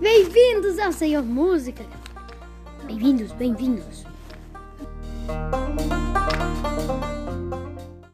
Bem-vindos ao Senhor Música. Bem-vindos, bem-vindos.